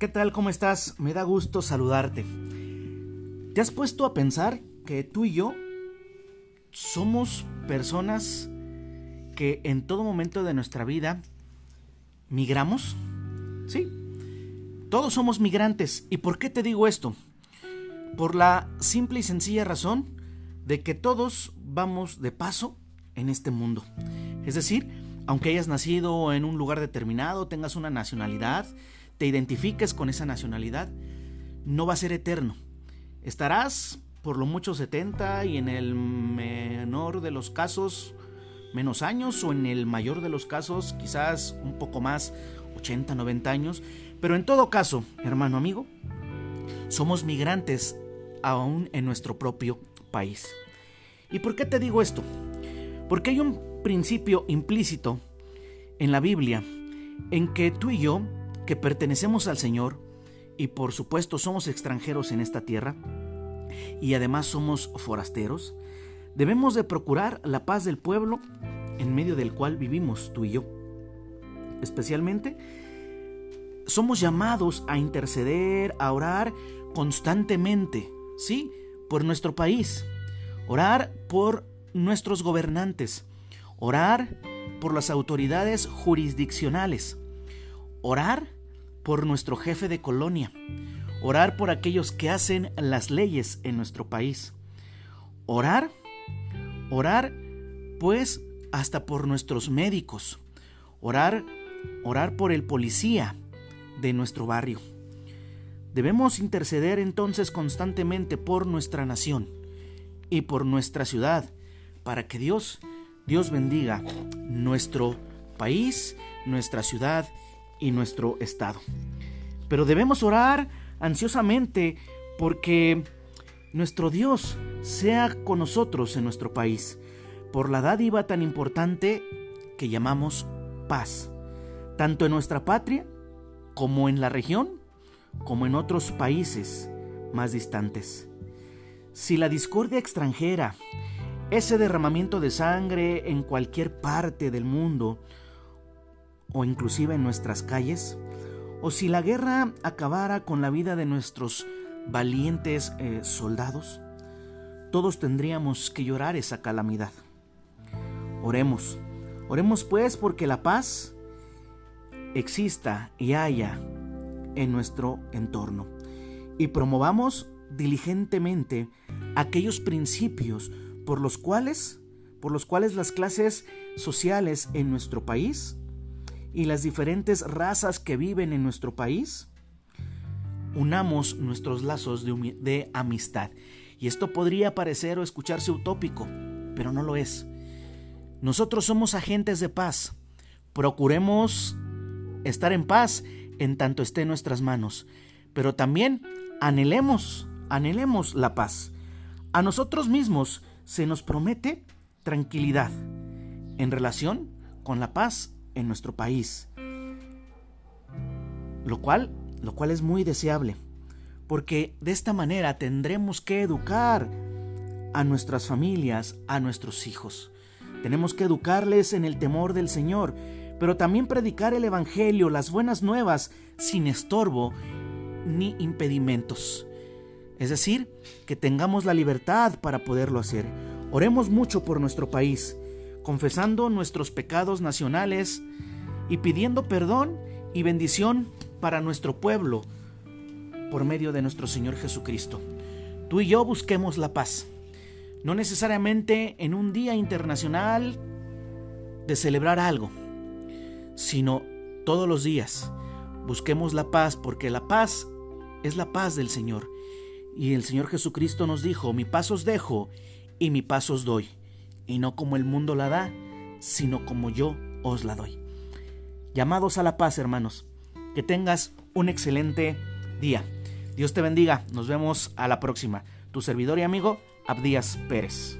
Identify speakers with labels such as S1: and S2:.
S1: ¿Qué tal? ¿Cómo estás? Me da gusto saludarte. ¿Te has puesto a pensar que tú y yo somos personas que en todo momento de nuestra vida migramos? Sí, todos somos migrantes. ¿Y por qué te digo esto? Por la simple y sencilla razón de que todos vamos de paso en este mundo. Es decir, aunque hayas nacido en un lugar determinado, tengas una nacionalidad, te identifiques con esa nacionalidad, no va a ser eterno. Estarás por lo mucho 70 y en el menor de los casos menos años o en el mayor de los casos quizás un poco más, 80, 90 años. Pero en todo caso, hermano amigo, somos migrantes aún en nuestro propio país. ¿Y por qué te digo esto? Porque hay un principio implícito en la Biblia en que tú y yo que pertenecemos al Señor y por supuesto somos extranjeros en esta tierra y además somos forasteros, debemos de procurar la paz del pueblo en medio del cual vivimos tú y yo. Especialmente, somos llamados a interceder, a orar constantemente, ¿sí? Por nuestro país, orar por nuestros gobernantes, orar por las autoridades jurisdiccionales, orar por nuestro jefe de colonia, orar por aquellos que hacen las leyes en nuestro país, orar, orar pues hasta por nuestros médicos, orar, orar por el policía de nuestro barrio. Debemos interceder entonces constantemente por nuestra nación y por nuestra ciudad, para que Dios, Dios bendiga nuestro país, nuestra ciudad y nuestro estado. Pero debemos orar ansiosamente porque nuestro Dios sea con nosotros en nuestro país, por la dádiva tan importante que llamamos paz, tanto en nuestra patria como en la región, como en otros países más distantes. Si la discordia extranjera, ese derramamiento de sangre en cualquier parte del mundo, o inclusive en nuestras calles, o si la guerra acabara con la vida de nuestros valientes eh, soldados, todos tendríamos que llorar esa calamidad. Oremos, oremos pues porque la paz exista y haya en nuestro entorno y promovamos diligentemente aquellos principios por los cuales por los cuales las clases sociales en nuestro país y las diferentes razas que viven en nuestro país, unamos nuestros lazos de, amistad. Y esto podría parecer o escucharse utópico, pero no lo es. Nosotros somos agentes de paz. Procuremos estar en paz en tanto esté en nuestras manos, pero también anhelemos, anhelemos la paz. A nosotros mismos se nos promete tranquilidad en relación con la paz en nuestro país. Lo cual, lo cual es muy deseable, porque de esta manera tendremos que educar a nuestras familias, a nuestros hijos. Tenemos que educarles en el temor del Señor, pero también predicar el Evangelio, las buenas nuevas, sin estorbo ni impedimentos. Es decir, que tengamos la libertad para poderlo hacer. Oremos mucho por nuestro país, confesando nuestros pecados nacionales y pidiendo perdón y bendición para nuestro pueblo por medio de nuestro Señor Jesucristo. Tú y yo busquemos la paz, no necesariamente en un día internacional de celebrar algo, sino todos los días. Busquemos la paz porque la paz es la paz del Señor. Y el Señor Jesucristo nos dijo, mi paz os dejo y mi paz os doy y no como el mundo la da, sino como yo os la doy. Llamados a la paz, hermanos. Que tengas un excelente día. Dios te bendiga. Nos vemos a la próxima. Tu servidor y amigo, Abdías Pérez.